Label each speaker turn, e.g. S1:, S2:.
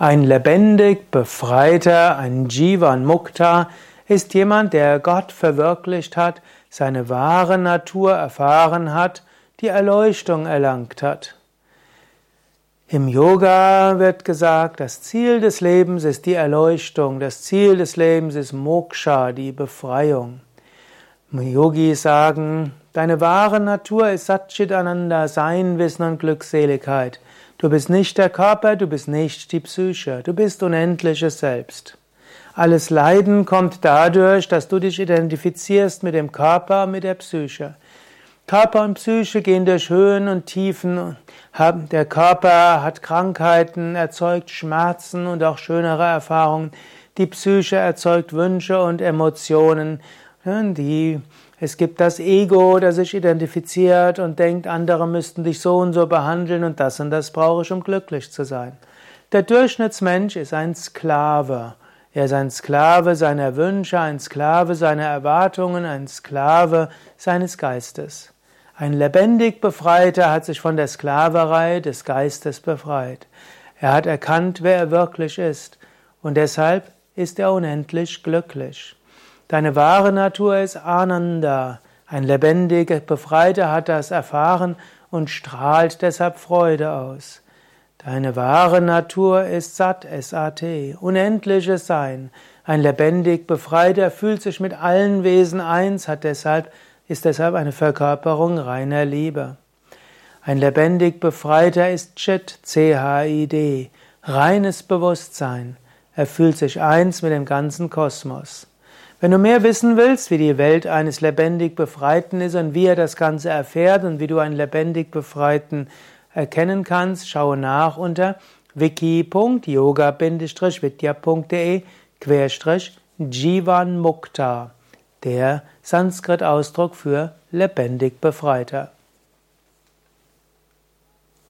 S1: Ein lebendig Befreiter, ein Jivan Mukta, ist jemand, der Gott verwirklicht hat, seine wahre Natur erfahren hat, die Erleuchtung erlangt hat. Im Yoga wird gesagt, das Ziel des Lebens ist die Erleuchtung, das Ziel des Lebens ist Moksha, die Befreiung. Yogis sagen, deine wahre Natur ist Satchitananda, Sein, Wissen und Glückseligkeit. Du bist nicht der Körper, du bist nicht die Psyche, du bist unendliches Selbst. Alles Leiden kommt dadurch, dass du dich identifizierst mit dem Körper, mit der Psyche. Körper und Psyche gehen durch Höhen und Tiefen. Der Körper hat Krankheiten, erzeugt Schmerzen und auch schönere Erfahrungen. Die Psyche erzeugt Wünsche und Emotionen. Die es gibt das Ego, das sich identifiziert und denkt, andere müssten dich so und so behandeln und das und das brauche ich, um glücklich zu sein. Der Durchschnittsmensch ist ein Sklave. Er ist ein Sklave seiner Wünsche, ein Sklave seiner Erwartungen, ein Sklave seines Geistes. Ein lebendig Befreiter hat sich von der Sklaverei des Geistes befreit. Er hat erkannt, wer er wirklich ist, und deshalb ist er unendlich glücklich. Deine wahre Natur ist Ananda. Ein lebendiger Befreiter hat das erfahren und strahlt deshalb Freude aus. Deine wahre Natur ist Sat, S-A-T, unendliches Sein. Ein lebendig Befreiter fühlt sich mit allen Wesen eins, hat deshalb, ist deshalb eine Verkörperung reiner Liebe. Ein lebendig Befreiter ist Chit, C-H-I-D, reines Bewusstsein. Er fühlt sich eins mit dem ganzen Kosmos. Wenn du mehr wissen willst, wie die Welt eines lebendig Befreiten ist und wie er das Ganze erfährt und wie du einen lebendig Befreiten erkennen kannst, schaue nach unter wiki.yoga-vidya.de Jivan Mukta, der Sanskrit-Ausdruck für lebendig Befreiter.